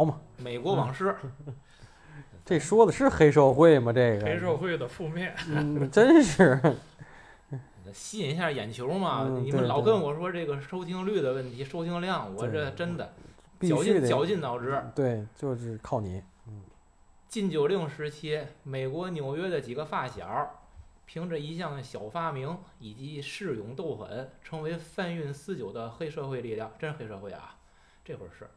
好嘛。美国往事，这说的是黑社会吗？这个黑社会的负面。嗯，真是。吸引一下眼球嘛！嗯你们老跟我说这个收听率的问题、收听量，我这真的绞尽绞尽脑汁。对，就是靠你。禁酒令时期，美国纽约的几个发小，凭着一项小发明以及恃勇斗狠，成为贩运私酒的黑社会力量。真黑社会啊！这会儿是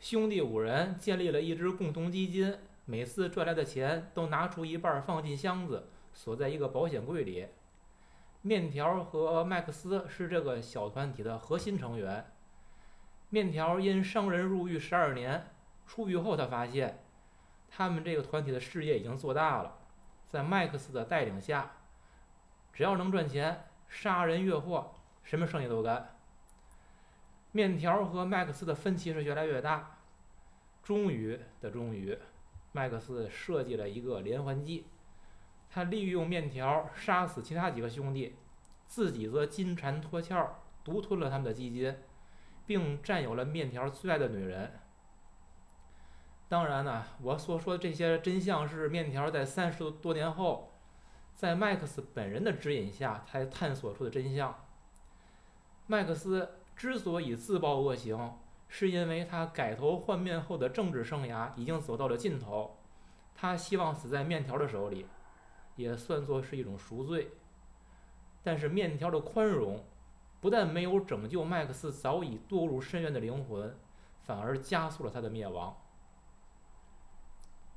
兄弟五人建立了一支共同基金，每次赚来的钱都拿出一半放进箱子，锁在一个保险柜里。面条和麦克斯是这个小团体的核心成员。面条因伤人入狱十二年，出狱后他发现。他们这个团体的事业已经做大了，在麦克斯的带领下，只要能赚钱，杀人越货，什么生意都干。面条和麦克斯的分歧是越来越大，终于的终于，麦克斯设计了一个连环计，他利用面条杀死其他几个兄弟，自己则金蝉脱壳，独吞了他们的基金，并占有了面条最爱的女人。当然呢，我所说的这些真相是面条在三十多年后，在麦克斯本人的指引下才探索出的真相。麦克斯之所以自曝恶行，是因为他改头换面后的政治生涯已经走到了尽头，他希望死在面条的手里，也算作是一种赎罪。但是面条的宽容，不但没有拯救麦克斯早已堕入深渊的灵魂，反而加速了他的灭亡。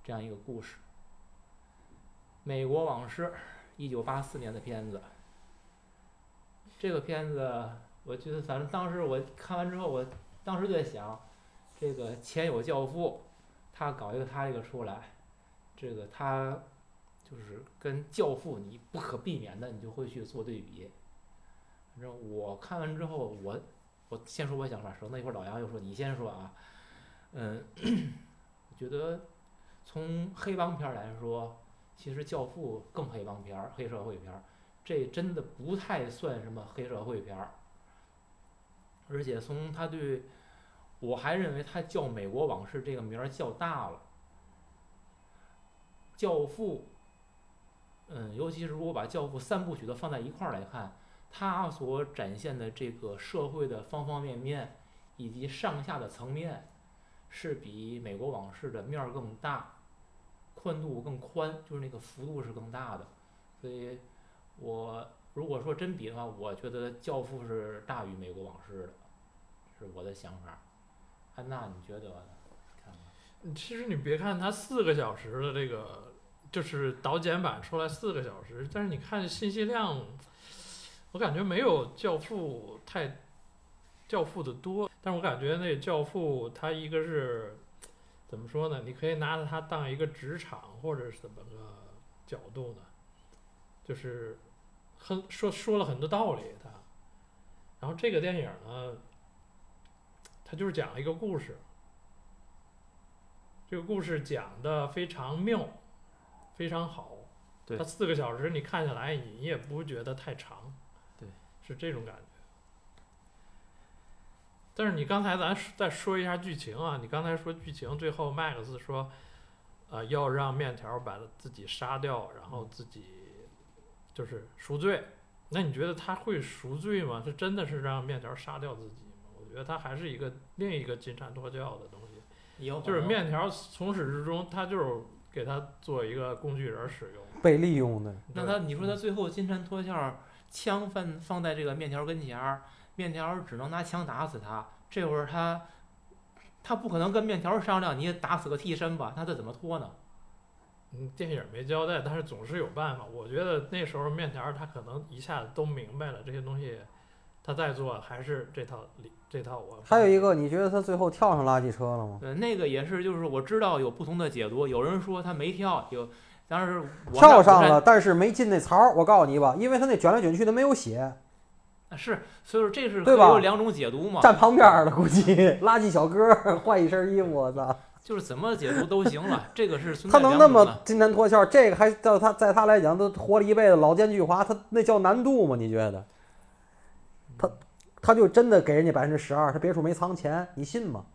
这样一个故事，《美国往事》，一九八四年的片子。这个片子，我觉得反正当时我看完之后，我当时就在想，这个前有教父，他搞一个他这个出来，这个他就是跟教父你不可避免的，你就会去做对比。反正我看完之后，我我先说我想法，省得一会儿老杨又说你先说啊，嗯，我觉得。从黑帮片来说，其实《教父》更黑帮片儿、黑社会片儿，这真的不太算什么黑社会片儿。而且从他对，我还认为他叫《美国往事》这个名儿叫大了。《教父》，嗯，尤其是如果把《教父》三部曲都放在一块儿来看，他所展现的这个社会的方方面面以及上下的层面。是比美国往事的面儿更大，宽度更宽，就是那个幅度是更大的。所以，我如果说真比的话，我觉得《教父》是大于美国往事的，是我的想法。安娜，你觉得呢？看看。其实你别看它四个小时的这个，就是导剪版出来四个小时，但是你看信息量，我感觉没有《教父》太，《教父》的多。但是我感觉那《教父》它一个是怎么说呢？你可以拿着它当一个职场或者是怎么个角度呢？就是很说说了很多道理它。然后这个电影呢，它就是讲了一个故事。这个故事讲的非常妙，非常好。对它四个小时你看下来，你也不觉得太长。对，是这种感觉。但是你刚才咱再说一下剧情啊，你刚才说剧情，最后 Max 说，呃，要让面条把自己杀掉，然后自己就是赎罪。那你觉得他会赎罪吗？是真的是让面条杀掉自己觉得他还是一个另一个金蝉脱壳的东西，就是面条从始至终他就是给他做一个工具人使用，被利用的。那他，你说他最后金蝉脱壳，枪放放在这个面条跟前儿。面条只能拿枪打死他，这会儿他，他不可能跟面条商量，你打死个替身吧？那他怎么脱呢？嗯，电影没交代，但是总是有办法。我觉得那时候面条他可能一下子都明白了这些东西，他在做还是这套里这套我。还有一个，你觉得他最后跳上垃圾车了吗？对，那个也是，就是我知道有不同的解读，有人说他没跳，有，当时跳上了，但是没进那槽儿。我告诉你吧，因为他那卷来卷去的没有血。是，所以说这是对吧？有两种解读嘛。站旁边了，估计垃圾小哥换一身衣服，我操！就是怎么解读都行了，这个是他能那么金蝉脱壳，这个还叫他在他来讲都活了一辈子老奸巨猾，他那叫难度吗？你觉得？他他就真的给人家百分之十二，他别处没藏钱，你信吗？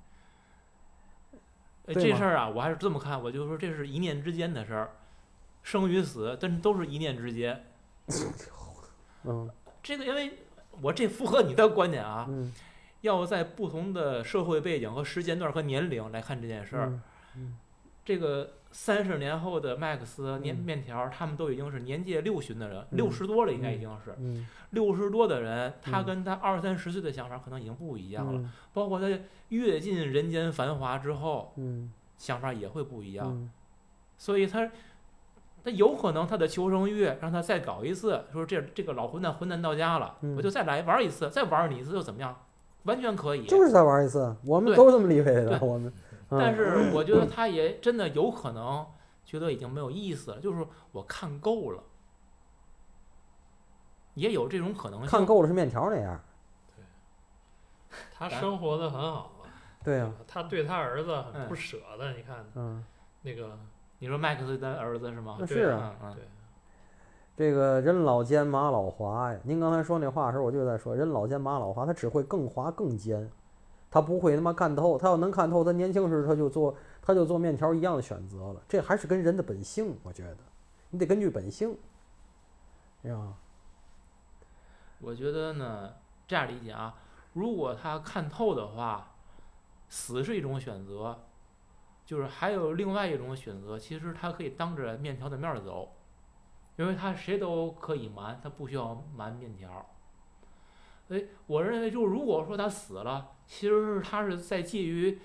呃对吗这事儿啊，我还是这么看，我就说这是一念之间的事儿，生与死，但是都是一念之间。嗯这个因为我这符合你的观点啊，嗯要在不同的社会背景和时间段和年龄来看这件事儿。嗯这个三十年后的麦克斯、年嗯面条儿，他们都已经是年届六旬的人，嗯六十多了，应该已经是嗯六十多的人，他嗯跟他二三十岁的想法可能已经不一样了。嗯包括他阅尽人间繁华之后，嗯想法也会不一样。嗯所以他，他有可能他的求生欲让他再搞一次，说这这个老混蛋混蛋到家了，嗯我就再来玩一次，再玩你一次又怎么样？完全可以。就是再玩一次，我们都这么理解的，我们。嗯但是我觉得他也真的有可能觉得已经没有意思了，就是我看够了，也有这种可能性。看够了是面条那样，对他生活的很好嘛，对啊、他对他儿子很嗯不舍的，你看嗯，那个你说麦克斯的儿子是吗那？对是啊，对这个人老奸马老滑呀。您刚才说那话的时候，我就在说人老奸马老滑，他只会更滑更奸，他不会他妈看透。他要能看透，他年轻时他就做他就做面条一样的选择了。这还是跟人的本性，我觉得你得根据本性，是吧？我觉得呢，这样理解啊，如果他看透的话，死是一种选择，就是还有另外一种选择，其实他可以当着面条的面走，因为他谁都可以瞒，他不需要瞒面条。哎，我认为就是如果说他死了，其实是他是在介于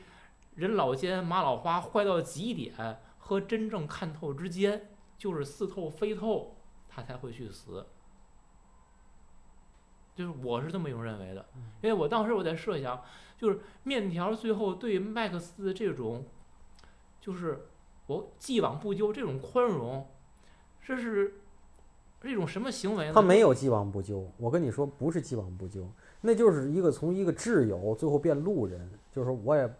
人老奸马老花坏到极点和真正看透之间，就是似透非透，他才会去死。就是我是这么一种认为的，因为我当时我在设想，就是面条最后对麦克斯的这种，就是我既往不咎这种宽容，这是是一种什么行为呢？他没有既往不咎。我跟你说，不是既往不咎，那就是一个从一个挚友最后变路人，就是说我也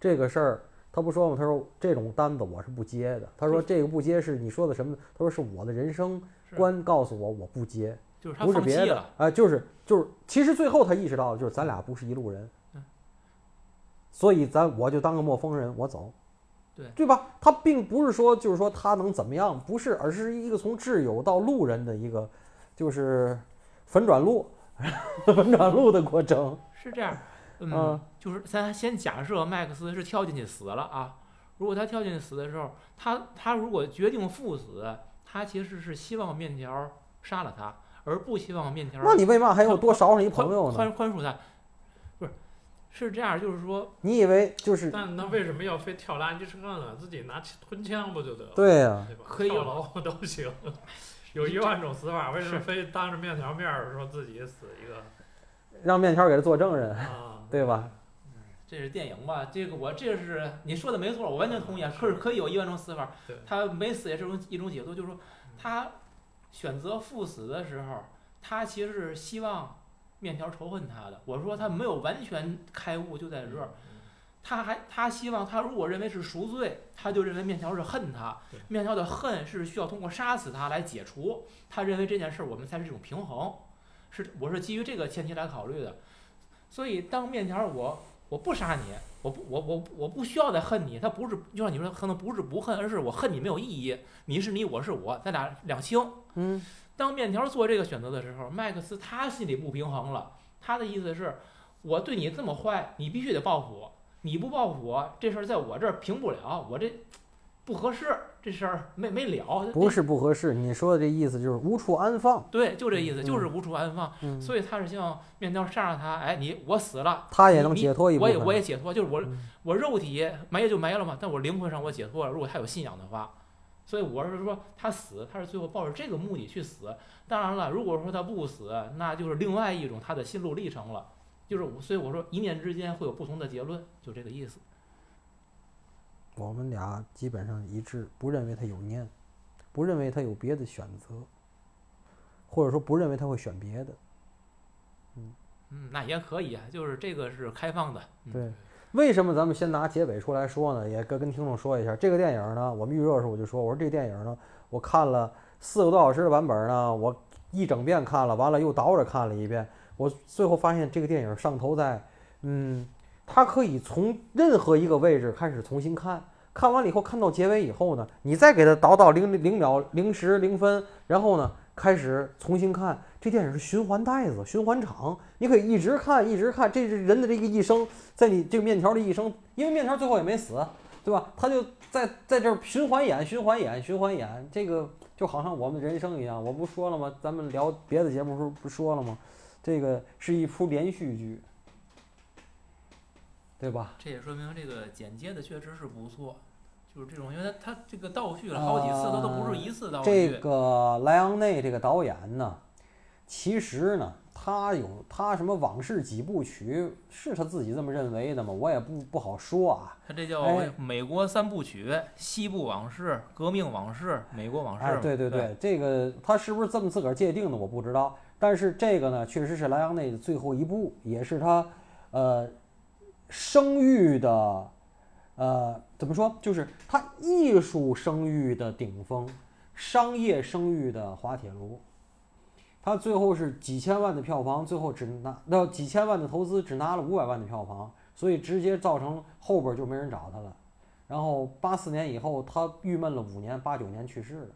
这个事儿。他不说吗？他说这种单子我是不接的。他说这个不接是你说的什么？他说是我的人生观告诉我我不接。就是他不是别的啊、就是就是，其实最后他意识到了，就是咱俩不是一路人，嗯所以咱我就当个陌生人，我走，对对吧？他并不是说就是说他能怎么样，不是，而是一个从挚友到路人的一个，就是粉转路，粉转路的过程。是这样，嗯，嗯就是咱先假设麦克斯是跳进去死了啊，如果他跳进去死的时候，他他如果决定赴死，他其实是希望面条杀了他，而不希望面条那你为嘛还要多少上一宽朋友呢？宽宽恕他，不是，这样，就是说，你以为就是但那为什么要非跳垃圾车呢？自己拿吞枪不就得了？对呀、对吧？可以跳楼都行，有一万种死法，为什么非当着面条面儿说自己死一个让面条给他做证人，啊？对吧？这是电影吧？这个我这是你说的没错，我完全同意啊。可是可以有一万种死法，他没死也是一种一种解脱，就是说他选择赴死的时候，他其实是希望面条仇恨他的。我说他没有完全开悟，就在这儿。他还他希望他如果认为是赎罪，他就认为面条是恨他，面条的恨是需要通过杀死他来解除。他认为这件事儿我们才是这种平衡，是我是基于这个前提来考虑的。所以当面条我我不杀你，我不我我我不需要再恨你，他不是就像你说，可能不是不恨，而是我恨你没有意义，你是你，我是我，咱俩两清。嗯，当面条做这个选择的时候，麦克斯他心里不平衡了。他的意思是，我对你这么坏，你必须得报复我。你不报复我，这事儿在我这儿平不了，我这不合适，这事儿没没了。不是不合适。你说的这意思就是无处安放。对，就这意思，嗯就是无处安放。嗯，所以他是希望面条杀了他，哎，你我死了，他也能解脱一部分。我也我也解脱，就是我嗯我肉体没了就没了嘛，但我灵魂上我解脱了。如果他有信仰的话，所以我是说他死，他是最后抱着这个目的去死。当然了，如果说他不死，那就是另外一种他的心路历程了。就是我所以我说一念之间会有不同的结论，就这个意思。我们俩基本上一致，不认为他有念，不认为他有别的选择，或者说不认为他会选别的。嗯嗯，那也可以啊，就是这个是开放的。嗯、对，为什么咱们先拿结尾出来说呢？也跟跟听众说一下，这个电影呢，我们预热的时候我就说，我说这个电影呢，我看了四个多小时的版本呢，我一整遍看了，完了又倒着看了一遍，我最后发现这个电影上头在，嗯，它可以从任何一个位置开始重新看，看完了以后，看到结尾以后呢，你再给它倒到零零秒、零时、零分，然后呢，开始重新看。这电影是循环带子、循环场，你可以一直看，一直看。这是人的这个一生，在你这个面条的一生，因为面条最后也没死，对吧？他就在在这儿循环演、循环演、循环演，这个就好像我们人生一样。我不说了吗？咱们聊别的节目时候不说了吗？这个是一出连续剧，对吧？这也说明这个剪接的确实是不错，就是这种，因为他他这个倒叙了好几次，他都不是一次倒叙。这个莱昂内这个导演呢，其实呢，他有他什么往事几部曲，是他自己这么认为的吗？我也不不好说啊。他这叫哎美国三部曲：西部往事、革命往事、美国往事对对对，这个他是不是这么自个儿界定的，我不知道。但是这个呢，确实是莱昂内的最后一部，也是他呃声誉的呃怎么说，就是他艺术声誉的顶峰，商业声誉的滑铁卢。他最后是几千万的票房，最后只拿那几千万的投资，只拿了五百万的票房，所以直接造成后边就没人找他了。然后八四年以后，他郁闷了五年，八九年去世了。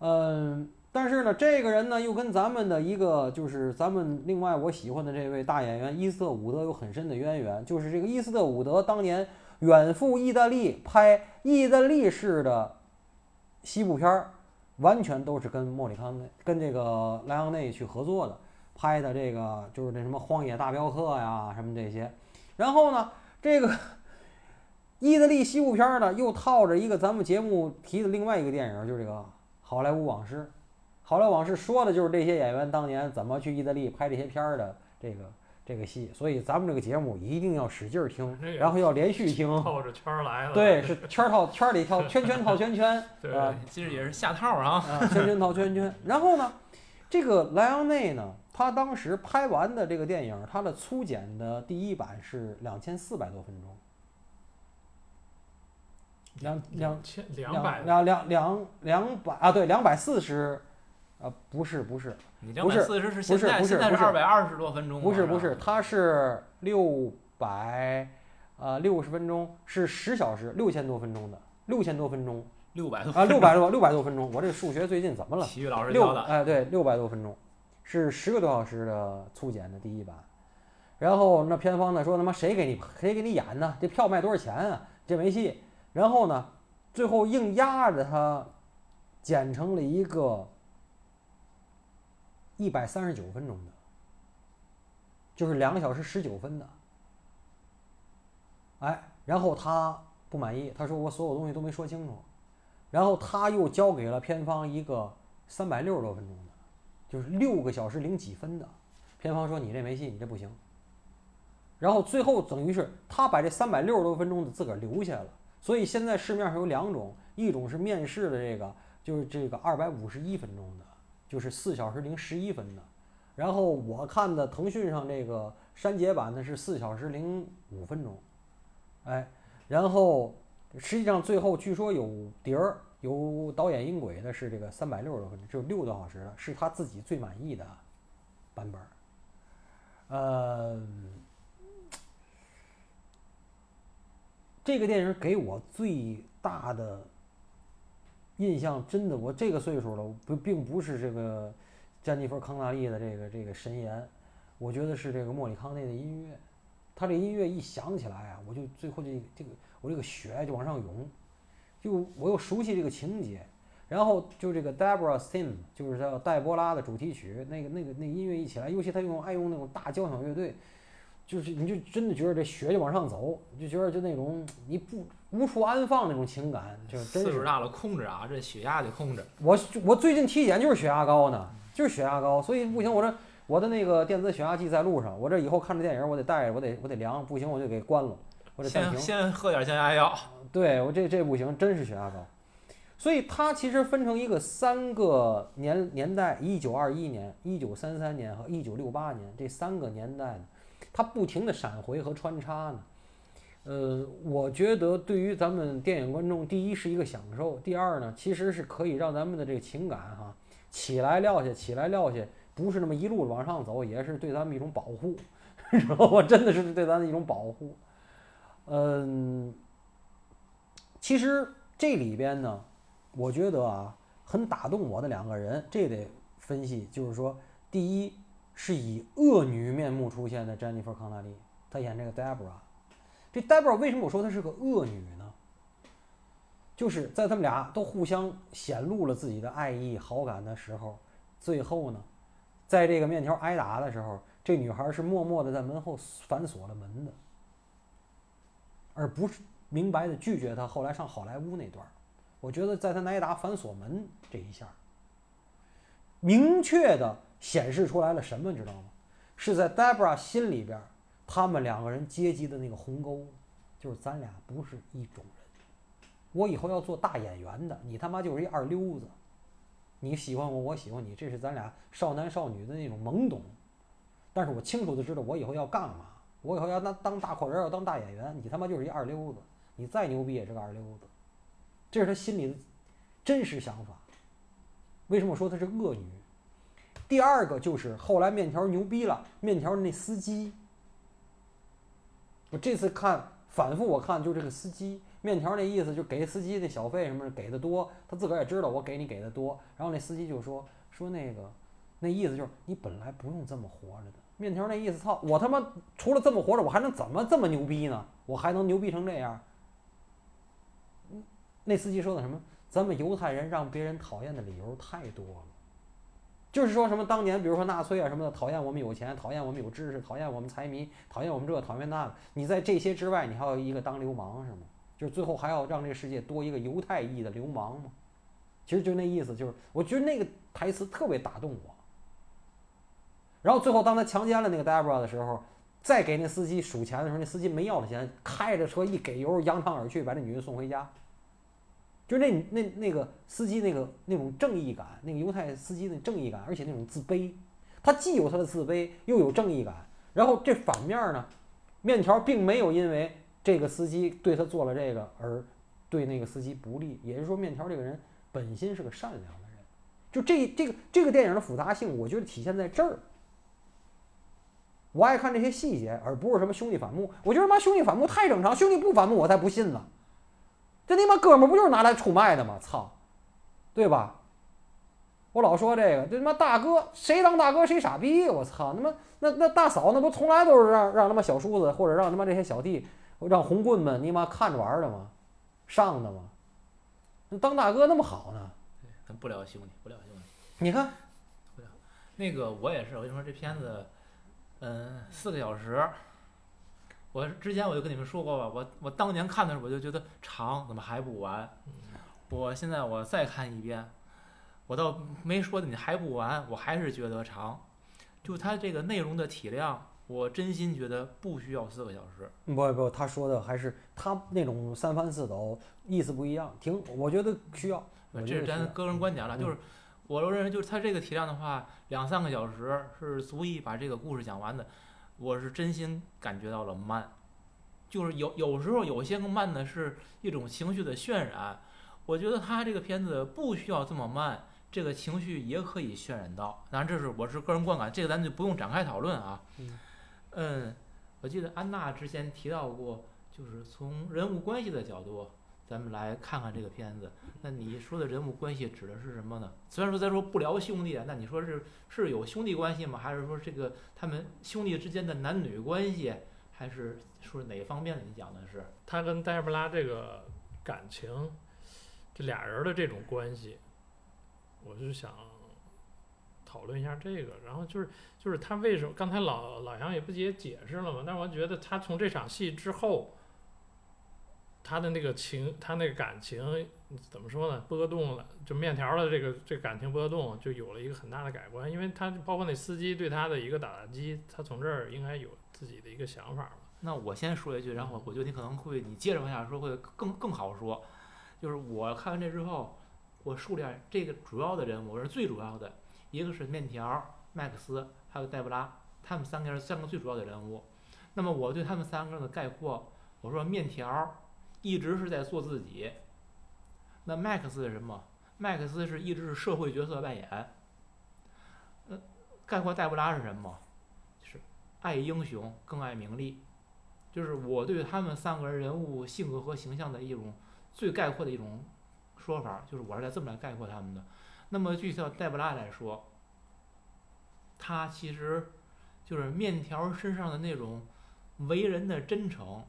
嗯，但是呢，这个人呢又跟咱们的一个就是咱们另外我喜欢的这位大演员伊斯特伍德有很深的渊源，就是这个伊斯特伍德当年远赴意大利拍意大利式的西部片儿，完全都是跟莫里康内跟这个莱昂内去合作的拍的，这个就是那什么《荒野大镖客》呀什么这些。然后呢，这个意大利西部片呢又套着一个咱们节目提的另外一个电影，就是这个《好莱坞往事》。《好莱坞往事》说的就是这些演员当年怎么去意大利拍这些片儿的这个这个戏，所以咱们这个节目一定要使劲儿听这，个然后要连续听。套着圈儿来了。对，是圈儿套圈儿里套，圈圈套圈圈，对啊其实也是下套啊。啊，圈圈套圈圈。然后呢，这个莱昂内呢，他当时拍完的这个电影，它的粗剪的第一版是两千四百多分钟，两两千两百两两两两百啊，对，两百四十，啊，不是不是你两不是百四十是不现在，是不是现在是不是二百二十多分钟。不是不是，它是六百呃六十分钟，是十小时六千多分钟的，六千多分钟六百多啊，六百多六百多分钟，我这个数学最近怎么了？体育老师六教的。哎对，六百多分钟，是十个多小时的粗剪的第一版。然后那片方呢说他妈谁给你谁给你演呢？这票卖多少钱啊？这没戏。然后呢，最后硬压着它剪成了一个一百三十九分钟的，就是两个小时十九分的。哎，然后他不满意，他说我所有东西都没说清楚。然后他又交给了片方一个三百六十多分钟的，就是六个小时零几分的。片方说你这没戏，你这不行。然后最后等于是他把这三百六十多分钟的自个儿留下了。所以现在市面上有两种，一种是面试的这个，就是这个二百五十一分钟的，就是四小时零十一分的。然后我看的腾讯上这个删节版的是四小时零五分钟，哎，然后实际上最后据说有碟儿有导演音轨的是这个三百六十多分钟，只有六个多小时的，是他自己最满意的版本儿。呃，这个电影给我最大的印象，真的，我这个岁数了，不并不是这个詹妮弗·康纳利的这个这个神颜，我觉得是这个莫里康内的音乐。他这音乐一响起来啊，我就最后这这个我这个血就往上涌，就我又熟悉这个情节，然后就这个 Deborah Sim，就是叫黛波拉的主题曲，那个那个那音乐一起来，尤其他用爱用那种大交响乐队，就是你就真的觉得这血就往上走，你就觉得就那种你不无处安放那种情感，就真是。岁数大了，控制啊，这血压得控制。我我最近体检就是血压高呢，就是血压高，所以不行，我这我的那个电子血压计在路上，我这以后看着电影我得带着，我得我得量，不行我就给关了，我得暂先停。先喝点降压药。对我这这不行，真是血压高。所以它其实分成一个三个年年代：一九二一年、一九三三年和一九六八年这三个年代呢，它不停的闪回和穿插呢。呃，我觉得对于咱们电影观众，第一是一个享受，第二呢，其实是可以让咱们的这个情感哈起来撂下，起来撂下，不是那么一路往上走，也是对咱们一种保护，知道吗？真的是对咱的一种保护。嗯，其实这里边呢，我觉得啊，很打动我的两个人，这得分析，就是说，第一是以恶女面目出现的詹妮弗·康纳利，她演这个 Deborah。这 Deborah 为什么我说她是个恶女呢？就是在他们俩都互相显露了自己的爱意、好感的时候，最后呢，在这个面条挨打的时候，这女孩是默默的在门后反锁了门的，而不是明白的拒绝他。后来上好莱坞那段，我觉得在他挨打反锁门这一下，明确的显示出来了什么，知道吗？是在 Debra 心里边，他们两个人阶级的那个鸿沟，就是咱俩不是一种人。我以后要做大演员的，你他妈就是一二流子。你喜欢我，我喜欢你，这是咱俩少男少女的那种懵懂。但是我清楚的知道，我以后要干嘛？我以后要当当大阔人，要当大演员。你他妈就是一二流子，你再牛逼也是个二流子。这是他心里的真实想法。为什么说她是恶女？第二个就是后来面条牛逼了，面条那司机。我这次看反复我看就这个司机。面条那意思就给司机那小费什么的给的多，他自个儿也知道我给你给的多，然后那司机就说说那个，那意思就是你本来不用这么活着的。面条那意思，操，我他妈除了这么活着，我还能怎么这么牛逼呢？我还能牛逼成这样？那司机说的什么？咱们犹太人让别人讨厌的理由太多了，就是说什么当年比如说纳粹啊什么的，讨厌我们有钱，讨厌我们有知识，讨厌我们财迷，讨厌我们这，讨厌那个。你在这些之外，你还有一个当流氓是吗？就是最后还要让这个世界多一个犹太裔的流氓吗？其实就那意思，就是我觉得那个台词特别打动我。然后最后当他强奸了那个 Debra 的时候，再给那司机数钱的时候，那司机没要他钱，开着车一给油，扬长而去，把那女的送回家。就那那那个司机那个那种正义感，那个犹太司机的正义感，而且那种自卑，他既有他的自卑，又有正义感。然后这反面呢，面条并没有因为。这个司机对他做了这个，而对那个司机不利，也就是说，面条这个人本心是个善良的人。就这这个这个电影的复杂性，我觉得体现在这儿。我爱看这些细节，而不是什么兄弟反目。我觉得妈兄弟反目太正常，兄弟不反目我才不信呢。这你妈哥们儿不就是拿来出卖的吗？操，对吧？我老说这个，这他妈大哥谁当大哥谁傻逼，我操，他妈那那大嫂那不从来都是让让他妈小叔子或者让他妈这些小弟。让红棍们你妈看着玩的吗？上的吗？那当大哥那么好呢？咱不聊兄弟，不聊兄弟。你看，不聊。那个我也是，我跟你说这片子，嗯，四个小时。我之前我就跟你们说过吧，我我当年看的时候我就觉得长，怎么还不完？我现在我再看一遍，我倒没说你还不完，我还是觉得长。就它这个内容的体量。我真心觉得不需要四个小时。不不，他说的还是他那种三番四抖，意思不一样。挺，我觉得需要。这是咱个人观点了，就是我认为就是它这个体量的话，两三个小时是足以把这个故事讲完的。我是真心感觉到了慢，就是有有时候有些个慢的是一种情绪的渲染。我觉得他这个片子不需要这么慢。这个情绪也可以渲染到，当然这是我是个人观感，这个咱就不用展开讨论啊。嗯，我记得安娜之前提到过，就是从人物关系的角度，咱们来看看这个片子。那你说的人物关系指的是什么呢？虽然说咱说不聊兄弟，那你说是是有兄弟关系吗？还是说这个他们兄弟之间的男女关系，还是说哪方面的？你讲的是他跟黛布拉这个感情，这俩人的这种关系。我就想讨论一下这个，然后就是就是他为什么刚才老老杨也不也解释了嘛？但我觉得他从这场戏之后，他的那个情，他那个感情怎么说呢？波动了，就面条的这个这感情波动就有了一个很大的改观，因为他包括那司机对他的一个打击，他从这儿应该有自己的一个想法吧。那我先说一句，然后我觉得你可能会你接着往下说会更更好说，就是我看完这之后。我数量这个主要的人物是最主要的，一个是面条、麦克斯，还有黛布拉，他们三个人三个最主要的人物。那么我对他们三个的概括，我说面条一直是在做自己。那麦克斯是什么？麦克斯是一直是社会角色扮演。呃，概括黛布拉是什么？是爱英雄更爱名利，就是我对他们三个人人物性格和形象的一种最概括的一种说法，就是我是在这么来概括他们的。那么具体到黛布拉来说，他其实就是面条身上的那种为人的真诚，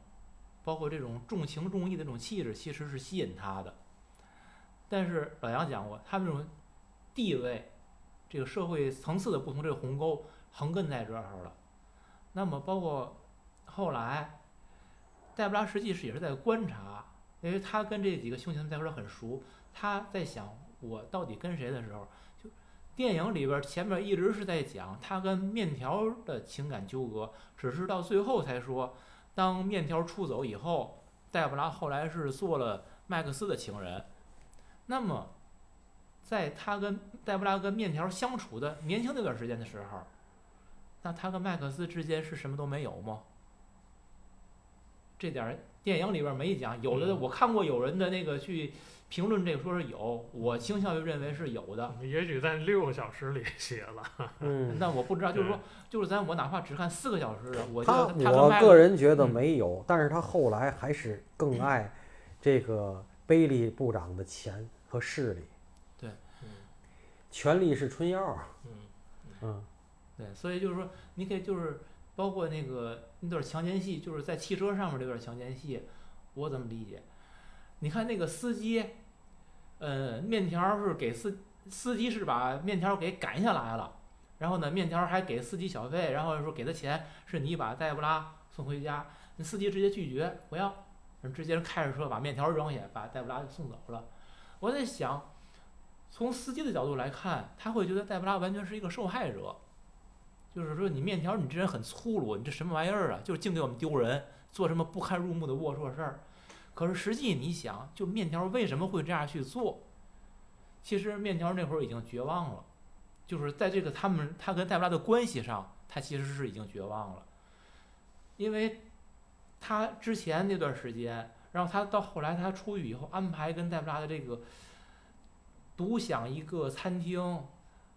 包括这种重情重义的这种气质，其实是吸引他的。但是老杨讲过，他这种地位、这个社会层次的不同，这个鸿沟横亘在这儿了。那么包括后来，黛布拉实际是也是在观察，因为他跟这几个凶嫌在一块儿很熟，他在想我到底跟谁的时候，就电影里边前面一直是在讲他跟面条的情感纠葛，只是到最后才说，当面条出走以后，黛布拉后来是做了麦克斯的情人。那么，在他跟黛布拉跟面条相处的年轻那段时间的时候，那他跟麦克斯之间是什么都没有吗？这点儿电影里边没讲，有的嗯。我看过有人的那个去评论这个说是有，我倾向于认为是有的。也许在六个小时里写了，嗯，但我不知道，就是说，就是咱我哪怕只看四个小时的，我觉他得他我个人觉得嗯。没有，但是他后来还是更爱这个贝利部长的钱和势力，对嗯权力是春药，嗯。嗯。对，所以就是说，你可以就是包括那个那段强奸戏，就是在汽车上面这段强奸戏，我怎么理解？你看那个司机，呃，面条是给司司机是把面条给赶下来了，然后呢，面条还给司机小费，然后说给他钱是你把黛布拉送回家，那司机直接拒绝不要，然后直接开着车把面条扔下，把黛布拉就送走了。我在想，从司机的角度来看，他会觉得黛布拉完全是一个受害者。就是说你面条，你这人很粗鲁，你这什么玩意儿啊？就是净给我们丢人，做什么不堪入目的龌龊事儿。可是实际你想，就面条为什么会这样去做？其实面条那会儿已经绝望了，就是在这个他们他跟戴布拉的关系上，他其实是已经绝望了，因为他之前那段时间，然后他到后来他出狱以后，安排跟戴布拉的这个独享一个餐厅，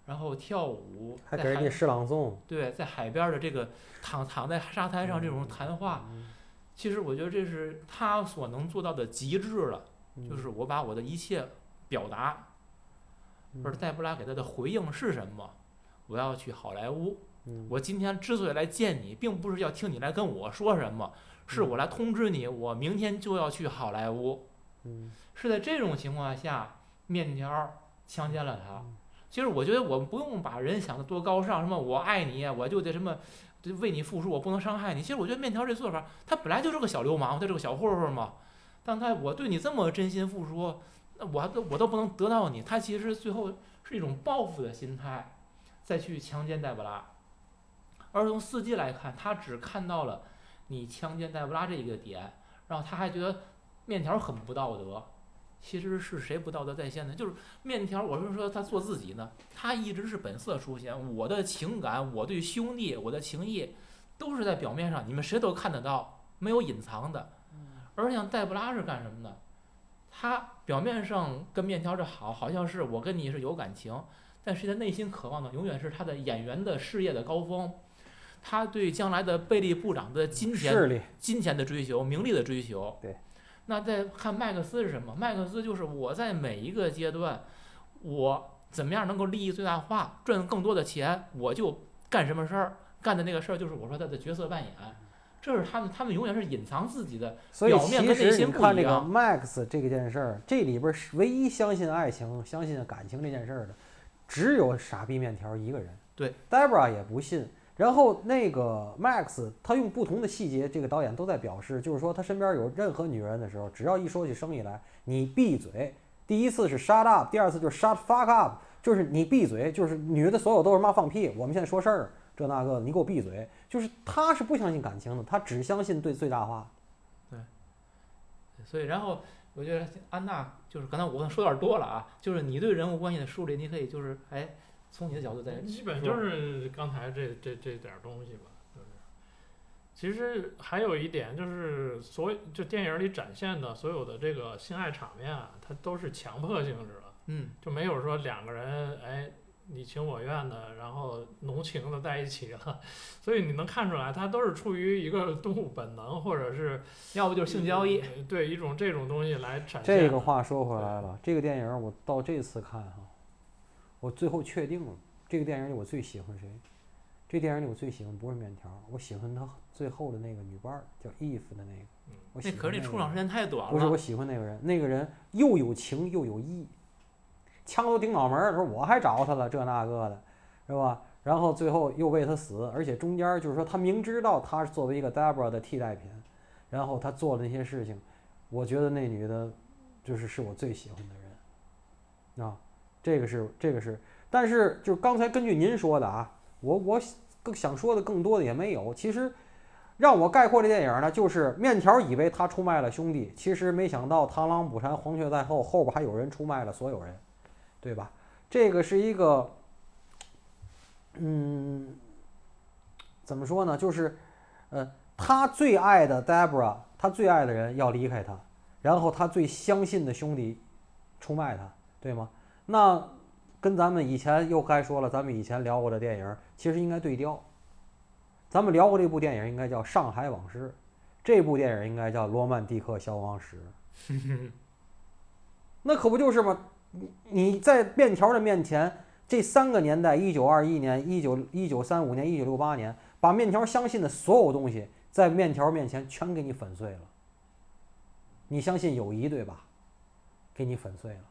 然后跳舞，还给人家诗朗诵，对，在海边儿的这个躺躺在沙滩上这种谈话，其实我觉得这是他所能做到的极致了，嗯就是我把我的一切表达，而黛布拉给他的回应是什么？我要去好莱坞。嗯我今天之所以来见你，并不是要听你来跟我说什么，是我来通知你，我明天就要去好莱坞。嗯是在这种情况下，面条儿强奸了他嗯。其实我觉得我们不用把人想得多高尚，什么我爱你，我就得什么，为你付出，我不能伤害你。其实我觉得面条这做法，他本来就是个小流氓，他是个小混混嘛。但他我对你这么真心付出，那我都我都不能得到你，他其实最后是一种报复的心态，再去强奸黛布拉。而从司机来看，他只看到了你强奸黛布拉这一个点，然后他还觉得面条很不道德。其实是谁不道德在先呢？就是面条，我是说他做自己呢，他一直是本色出现。我的情感，我对兄弟，我的情谊，都是在表面上，你们谁都看得到，没有隐藏的。而像黛布拉是干什么的？他表面上跟面条这好，好像是我跟你是有感情，但是他内心渴望的永远是他的演员的事业的高峰，他对将来的贝利部长的金钱，金钱的追求、名利的追求。对。那再看麦克斯是什么？麦克斯就是我在每一个阶段，我怎么样能够利益最大化，赚更多的钱，我就干什么事儿。干的那个事儿就是我说他的角色扮演，这是他们，他们永远是隐藏自己的。所以表面其实跟内心不你看这个一样 Max 这个件事儿，这里边唯一相信爱情、相信感情这件事儿的，只有傻逼面条一个人。对，Debra 也不信。然后那个 Max，他用不同的细节，这个导演都在表示，就是说他身边有任何女人的时候，只要一说起生意来，你闭嘴。第一次是 shut up，第二次就是 shut fuck up，就是你闭嘴，就是女的所有都是妈放屁，我们现在说事儿，这那个，你给我闭嘴。就是他是不相信感情的，他只相信对最大化。对所以，然后我觉得安娜就是刚才我可能说有点多了啊，就是你对人物关系的梳理，你可以就是哎，从你的角度在基本就是刚才这这这点儿东西吧，就是。其实还有一点就是，所有就电影里展现的所有的这个性爱场面啊，它都是强迫性质的，嗯就没有说两个人哎你情我愿的，然后浓情的在一起了，所以你能看出来，它都是出于一个动物本能，或者是要不就是性交易。呃对一种这种东西来展现。这个话说回来了，这个电影我到这次看哈，我最后确定了，这个电影里我最喜欢谁？这电影里我最喜欢不是面条，我喜欢他最后的那个女伴儿，叫 Eve 的那个。我喜那可那出场时间太短不是我。喜欢那个人，那个人又有情又有义，枪都顶脑门儿，说我还找他了，这那个的，是吧？然后最后又为他死，而且中间就是说他明知道他是作为一个 Debra 的替代品，然后他做的那些事情，我觉得那女的，就是是我最喜欢的人，啊，这个是这个是，但是就是刚才根据您说的啊，我我更想说的更多的也没有，其实。让我概括这电影呢，就是面条以为他出卖了兄弟，其实没想到螳螂捕蝉，黄雀在后，后边还有人出卖了所有人，对吧？这个是一个，嗯，怎么说呢？就是，呃，他最爱的 Debra，他最爱的人要离开他，然后他最相信的兄弟出卖他，对吗？那跟咱们以前又该说了，咱们以前聊过的电影，其实应该对调。咱们聊过这部电影，应该叫《上海往事》，这部电影应该叫《罗曼蒂克消亡史》。那可不就是吗？你你在面条的面前，这三个年代，一九二一年、一九一九三五年、一九六八年，把面条相信的所有东西，在面条面前全给你粉碎了。你相信友谊对吧？给你粉碎了。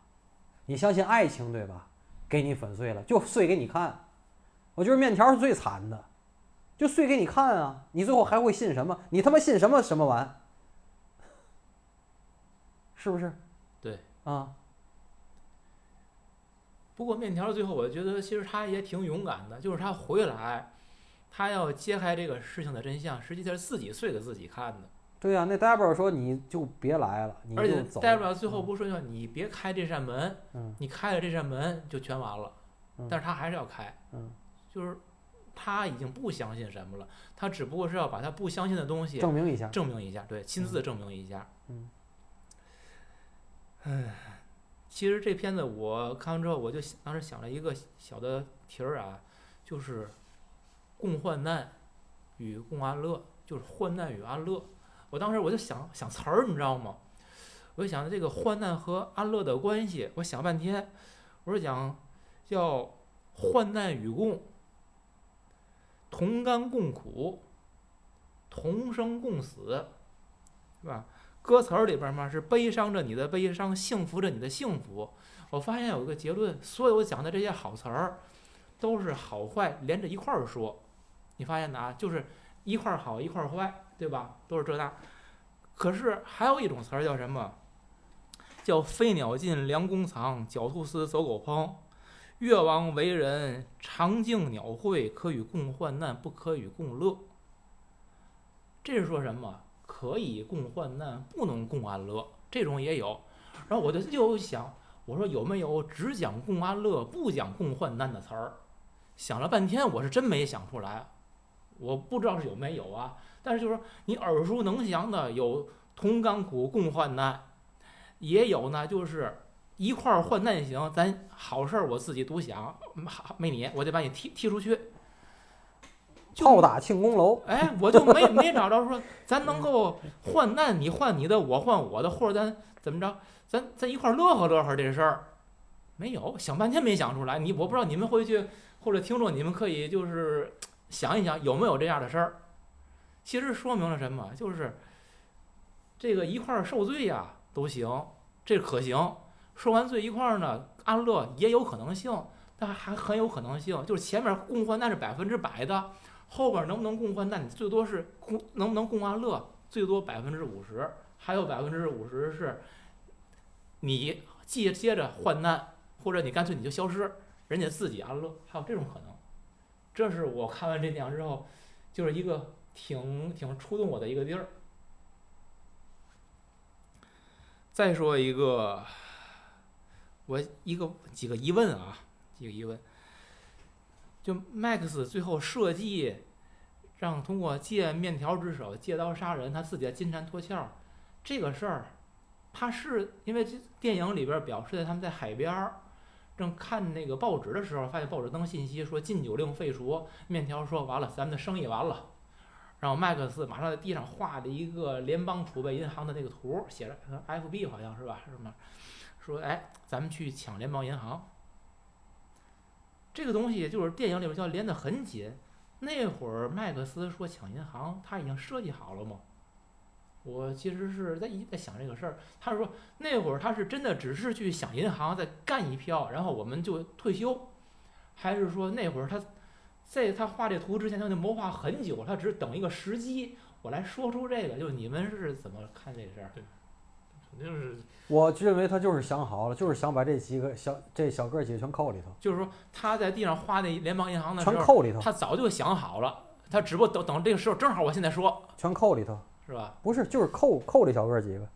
你相信爱情对吧？给你粉碎了，就碎给你看。我觉得面条是最惨的。就碎给你看啊！你最后还会信什么？你他妈信什么什么玩？是不是？对啊，不过面条最后，我觉得其实他也挺勇敢的，就是他回来，他要揭开这个事情的真相，实际上是自己碎给自己看的。对呀、那 Debra 说你就别来了，你而且就走。代表最后不是说你别开这扇门，嗯你开了这扇门就全完了，嗯但是他还是要开，嗯，就是他已经不相信什么了，他只不过是要把他不相信的东西证明一下。证明一下，对，亲自证明一下。嗯，唉，其实这片子我看完之后，我就想当时想了一个小的题儿啊，就是共患难与共安乐，就是患难与安乐。我当时我就想想词儿，你知道吗？我就想这个患难和安乐的关系，我想半天，我说讲叫患难与共，同甘共苦，同生共死，是吧？歌词儿里边嘛是悲伤着你的悲伤，幸福着你的幸福。我发现有一个结论，所有讲的这些好词儿，都是好坏连着一块儿说。你发现的啊，就是一块儿好一块儿坏，对吧？都是这那。可是还有一种词儿叫什么？叫飞鸟尽，良弓藏；狡兔死，走狗烹。越王为人，常敬鸟会，可与共患难，不可与共乐。这是说什么？可以共患难，不能共安乐，这种也有。然后我就又想，我说有没有只讲共安乐，不讲共患难的词儿？想了半天，我是真没想出来。我不知道是有没有啊，但是就是说你耳熟能详的有同甘苦共患难，也有呢，就是一块儿患难行，咱好事儿我自己独享，好没你，我得把你踢踢出去。就炮打庆功楼，哎，我就没没找着说咱能够患难，你患你的，我患我的，或者咱怎么着，咱咱一块儿乐呵乐呵这事儿，没有，想半天没想出来。你我不知道你们回去或者听众，你们可以就是想一想有没有这样的事儿。其实说明了什么？就是这个一块儿受罪呀都行，这可行。受完罪一块儿呢安乐也有可能性，但还很有可能性，就是前面共患难是百分之百的。后边能不能共患难，你最多是共能不能共安乐，最多百分之五十，还有百分之五十是，你接接着患难，或者你干脆你就消失，人家自己安乐，还有这种可能。这是我看完这电影之后，就是一个挺挺触动我的一个地儿。再说一个，我一个几个疑问啊，几个疑问。就 Max 最后设计让通过借面条之手借刀杀人，他自己的金蝉脱壳，这个事儿，他是因为这电影里边表示的他们在海边儿，正看那个报纸的时候，发现报纸登信息说禁酒令废除，面条说完了，咱们的生意完了。然后麦克斯马上在地上画了一个联邦储备银行的那个图，写着 FB 好像是吧？什么？说哎，咱们去抢联邦银行。这个东西就是电影里边叫连得很紧。那会儿麦克斯说抢银行，他已经设计好了吗？我其实是在一在想这个事儿。他说那会儿他是真的只是去抢银行，再干一票，然后我们就退休，还是说那会儿他在他画这图之前他就谋划很久，他只是等一个时机，我来说出这个。就你们是怎么看这事儿？对肯定是我认为他就是想好了，就是想把这几个小这小个儿几个全扣里头，就是说他在地上画那联邦银行的时候，全扣里头，他早就想好了，他只不过等等这个时候正好我现在说，全扣里头，是吧？不是就是扣扣这小个儿几个，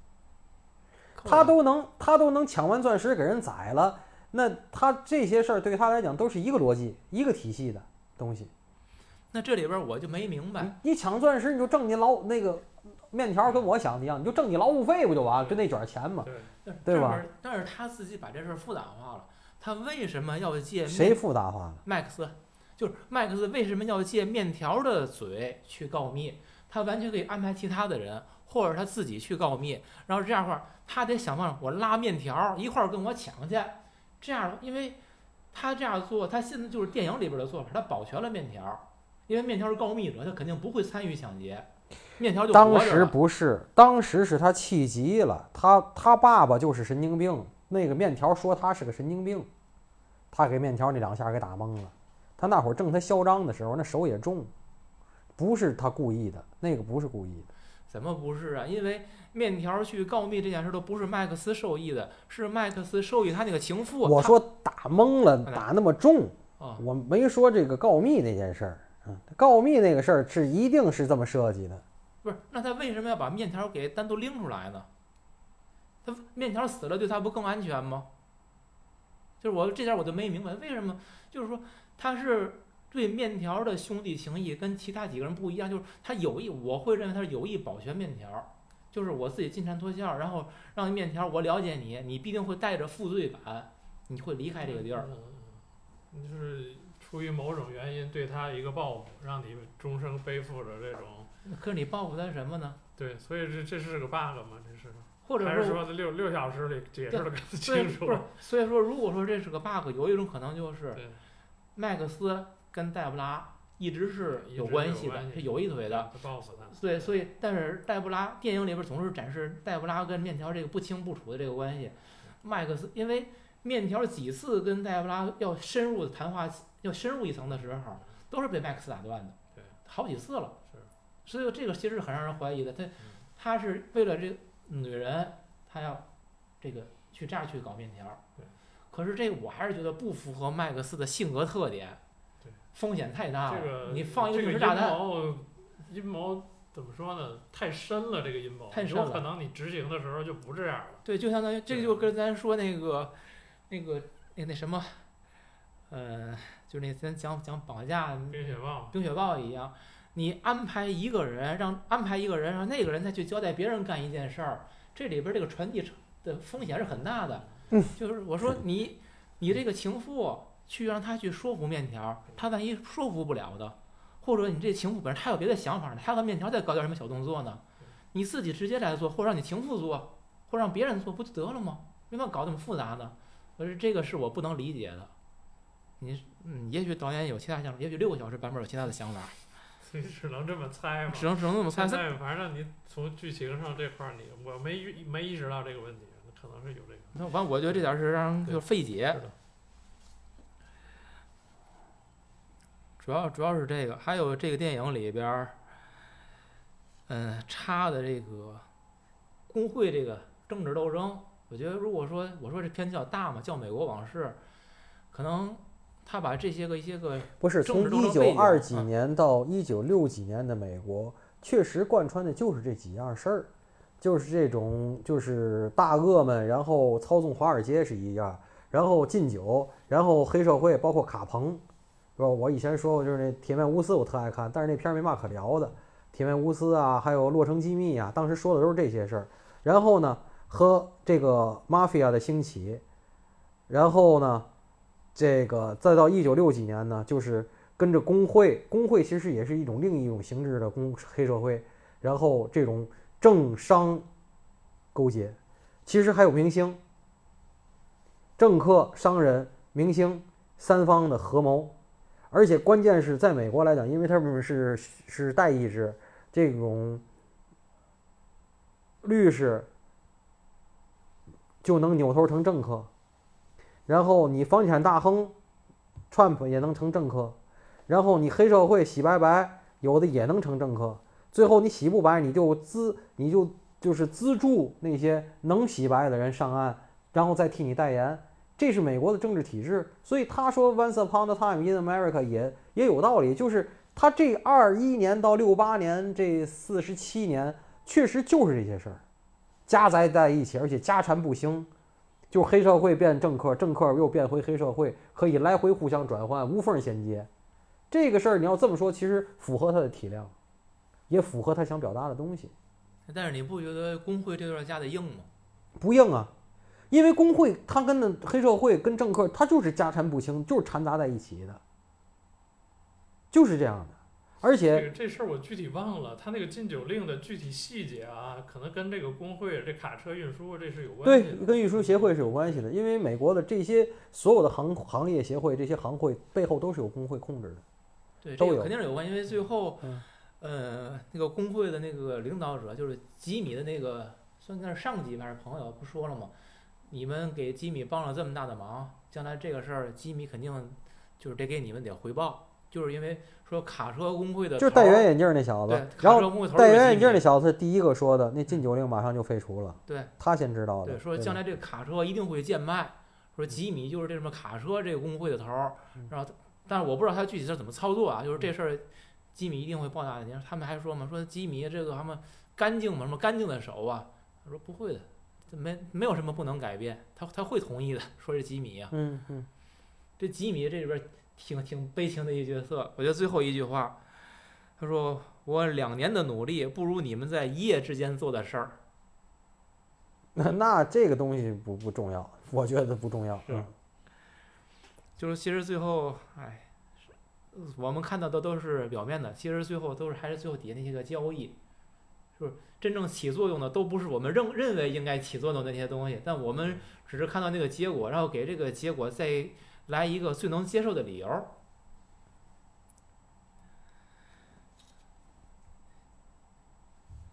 他都能他都能抢完钻石给人宰了，那他这些事儿对他来讲都是一个逻辑一个体系的东西。那这里边我就没明白，你你抢钻石你就挣你劳那个面条跟我想的一样，你就挣你劳务费不就完了？就那卷钱嘛。对对吧但是他自己把这事儿复杂化了，他为什么要借谁复杂化了？麦克斯？就是麦克斯为什么要借面条的嘴去告密？他完全可以安排其他的人，或者他自己去告密，然后这样的话，他得想办法我拉面条一块儿跟我抢去，这样，因为他这样做，他现在就是电影里边的做法，他保全了面条，因为面条是告密者，他肯定不会参与抢劫，面条就当时不是，当时是他气急了，他他爸爸就是神经病，那个面条说他是个神经病，他给面条那两下给打懵了。他那会儿正他嚣张的时候，那手也重，不是他故意的，那个不是故意的。怎么不是啊？因为面条去告密这件事都不是麦克斯授意的，是麦克斯授意他那个情妇。我说打懵了，哎打那么重，啊，我没说这个告密那件事儿。嗯，告密那个事儿是一定是这么设计的。不是，那他为什么要把面条给单独拎出来呢？他面条死了，对他不更安全吗？就是我这点我就没明白，为什么？就是说他是对面条的兄弟情谊跟其他几个人不一样，就是他有意，我会认为他是有意保全面条，就是我自己进山脱壳，然后让面条我了解你，你必定会带着负罪感，你会离开这个地儿。嗯，嗯就是出于某种原因对他一个报复，让你终生背负着这种可是你报复他什么呢？对，所以这这是个 bug 吗？这是或者还是说六六小时里解释的更，清楚不？是，所以说，如果说这是个 bug，有一种可能就是，麦克斯跟戴布拉一直是有关系的，是有一腿的。他报复他。对，所以但是戴布拉电影里边总是展示戴布拉跟面条这个不清不楚的这个关系。麦克斯因为面条几次跟戴布拉要深入的谈话，要深入一层的时候，都是被麦克斯打断的。对，好几次了。是。所以这个其实很让人怀疑的，他嗯他是为了这个女人，他要这个去这样去搞面条。对。可是这我还是觉得不符合麦克斯的性格特点。对。风险太大了。这个你放一个这个定时炸弹，阴谋，阴谋怎么说呢？太深了，这个阴谋，太深了有可能你执行的时候就不这样了。对，就相当于这个就跟咱说那个那个那那什么，呃，就是那咱讲讲绑架冰雪暴，冰雪暴一样，你安排一个人，让安排一个人，让那个人再去交代别人干一件事儿，这里边儿这个传递的风险是很大的。嗯，就是我说你你这个情妇去让他去说服面条，他万一说服不了的，或者你这情妇本身他有别的想法呢，他和面条再搞点什么小动作呢，你自己直接来做，或者让你情妇做，或者让别人做，不就得了吗？为嘛搞那么复杂呢？可是这个是我不能理解的。你嗯，也许导演有其他想法，也许六个小时版本有其他的想法，所以只能这么猜嘛。只能只能这么猜反正你从剧情上这块儿，你我没没意识到这个问题，可能是有这个。那完，我觉得这点儿是让人就费解是。的，主要主要是这个，还有这个电影里边儿，嗯，插的这个工会这个政治斗争，我觉得如果说我说这片子叫大嘛，叫《美国往事》，可能他把这些个一些个不是从一九二几啊年到一九六几年的美国，确实贯穿的就是这几样事儿，就是这种就是大鳄们，然后操纵华尔街是一样，然后禁酒，然后黑社会，包括卡彭，我以前说过，就是那《铁面无私》，我特爱看，但是那片儿没嘛可聊的，《铁面无私》啊，还有《洛城机密》啊，当时说的都是这些事儿。然后呢，和这个 mafia 的兴起，然后呢，这个再到一九六几年呢，就是跟着工会，工会其实也是一种另一种形式的工黑社会，然后这种政商勾结，其实还有明星、政客、商人、明星三方的合谋，而且关键是在美国来讲，因为他们是是代议制，这种律师就能扭头成政客，然后你房地产大亨 Trump 也能成政客，然后你黑社会洗白白，有的也能成政客，最后你洗不白，你就资你就就是资助那些能洗白的人上岸，然后再替你代言，这是美国的政治体制。所以他说 Once upon a time in America 也也有道理，就是他这二一年到六八年这四十七年，确实就是这些事儿。加载在一起，而且家产不兴，就黑社会变政客，政客又变回黑社会，可以来回互相转换，无缝衔接。这个事儿你要这么说，其实符合他的体量，也符合他想表达的东西。但是你不觉得工会这段加的硬吗？不硬啊，因为工会它跟那黑社会跟政客，它就是家产不清，就是掺杂在一起的，就是这样的。而且个这事儿我具体忘了，他那个禁酒令的具体细节啊，可能跟这个工会、这卡车运输这是有关系对，的。跟运输协会是有关系的，因为美国的这些所有的行行业协会，这些行会背后都是有工会控制的。对，都有这个肯定是有关系，因为最后，嗯呃，那个工会的那个领导者就是吉米的那个，算是上级吧还是朋友，不说了吗？你们给吉米帮了这么大的忙，将来这个事儿，吉米肯定就是得给你们点回报，就是因为说卡车工会的就是戴圆眼镜那小对子，，然后戴圆眼镜儿那小子是第一个说的，那禁酒令马上就废除了，对他先知道的。对，说将来这个卡车一定会贱卖，说吉米就是这什么卡车这个工会的头然后，但是我不知道他具体是怎么操作啊，就是这事儿，吉米一定会报答你。他们还说嘛，说吉米这个什么干净嘛，什么干净的手啊，他说不会的，这没没有什么不能改变，他他会同意的。说是吉米呀、嗯嗯，这吉米这里边挺挺悲情的一个角色，我觉得最后一句话，他说我两年的努力不如你们在一夜之间做的事儿。那那这个东西不不重要，我觉得不重要。是嗯就是其实最后，哎，我们看到的都是表面的，其实最后都是还是最后底下那些个交易，就是真正起作用的都不是我们认认为应该起作用的那些东西，但我们只是看到那个结果，然后给这个结果再来一个最能接受的理由。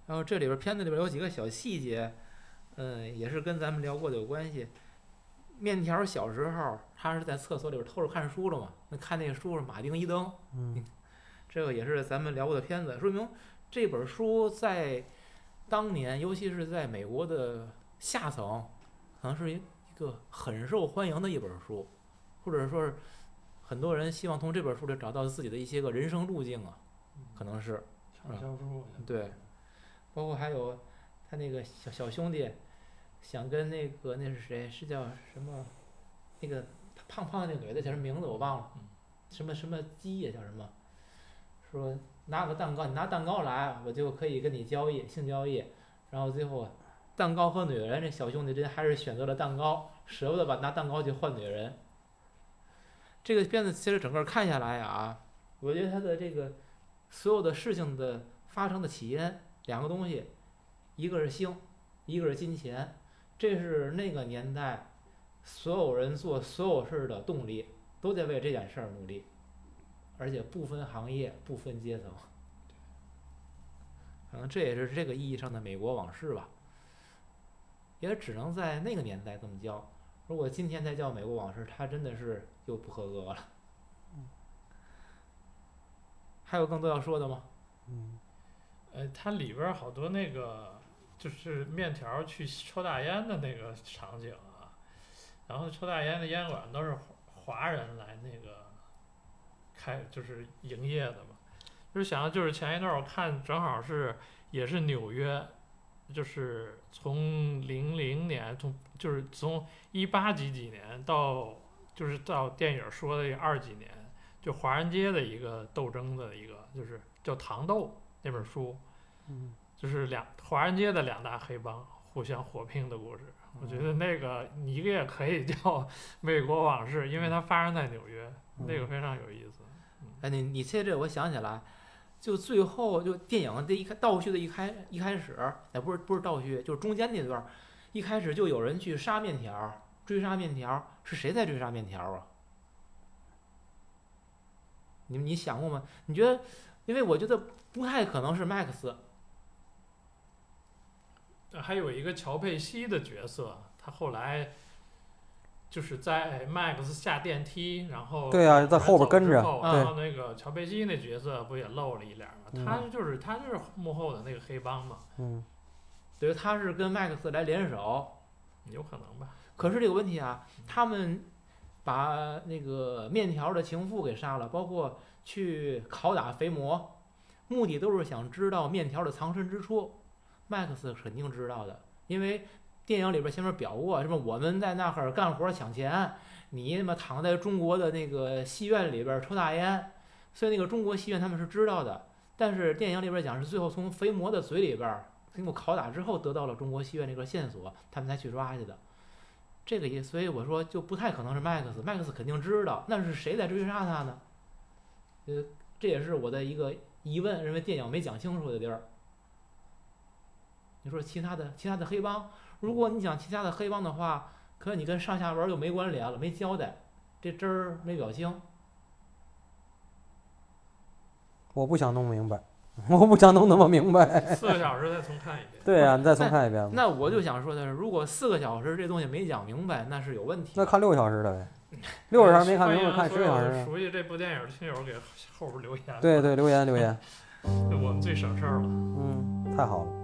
然后这里边片子里边有几个小细节，嗯，也是跟咱们聊过的有关系。面条小时候他是在厕所里边偷着看书了嘛？那看那个书是马丁·伊登，嗯这个也是咱们聊过的片子，说明这本书在当年，尤其是在美国的下层，可能是一一个很受欢迎的一本书，或者说是很多人希望从这本书里找到自己的一些个人生路径啊，可能是畅销书。对，包括还有他那个小小兄弟想跟那个那是谁？是叫什么？那个胖胖的那个女的叫什么名字？我忘了嗯，什么什么鸡呀？叫什么，说拿个蛋糕你拿蛋糕来我就可以跟你交易性交易，然后最后蛋糕和女人这小兄弟之间还是选择了蛋糕，舍不得把拿蛋糕去换女人。这个片子其实整个看下来啊，我觉得他的这个所有的事情的发生的起因两个东西，一个是性，一个是金钱，这是那个年代所有人做所有事儿的动力，都在为这件事儿努力，而且不分行业、不分阶层。可能这也是这个意义上的美国往事吧，也只能在那个年代这么教。如果今天再叫美国往事，它真的是又不合格了。还有更多要说的吗？嗯呃，它里边儿好多那个就是面条儿去抽大烟的那个场景啊，然后抽大烟的烟馆都是华华人来那个开就是营业的嘛，就是想到就是前一段我看正好是也是纽约，就是从零零年从就是从一八几几年到就是到电影儿说的二几年，就华人街的一个斗争的一个就是叫糖豆那本书。嗯就是两华人街的两大黑帮互相火拼的故事。我觉得那个你也可以叫《美国往事》，因为它发生在纽约，那个非常有意思。哎，你你提这我想起来，就最后就电影的一开倒叙的一开一开始，哎，不是不是倒叙，就是中间那段儿，一开始就有人去杀面条，追杀面条，是谁在追杀面条啊？你们你想过吗？你觉得？因为我觉得不太可能是 Max，呃还有一个乔佩西的角色，他后来就是在 Max 下电梯，然后对啊在后边跟着然后那个乔佩西那角色不也露了一脸吗？嗯他就是他就是幕后的那个黑帮嘛，嗯，对，他是跟 Max 来联手，有可能吧？可是这个问题啊，他们把那个面条的情妇给杀了，包括去拷打肥魔，目的都是想知道面条的藏身之处。Max 肯定知道的，因为电影里边前面表过，什么我们在那儿干活抢钱，你他妈躺在中国的那个戏院里边抽大烟，所以那个中国戏院他们是知道的。但是电影里边讲是最后从肥魔的嘴里边经过拷打之后得到了中国戏院这个线索，他们才去抓去的。这个也，所以我说就不太可能是 Max，Max 肯定知道，那是谁在追杀他呢？呃，这也是我的一个疑问，认为电影没讲清楚的地儿。你说其他的其他的黑帮，如果你讲其他的黑帮的话，可你跟上下文就没关联了，没交代，这汁儿没表清。我不想弄明白，我不想弄那么明白。四个小时再重看一遍。对呀、你再重看一遍吧。那我就想说的是，如果四个小时这东西没讲明白，那是有问题。那看六个小时的呗，六个小时没看明白，看十个小时。熟悉这部电影的听友给后边留言。对对，留言留言，我们最省事儿了。嗯，太好了。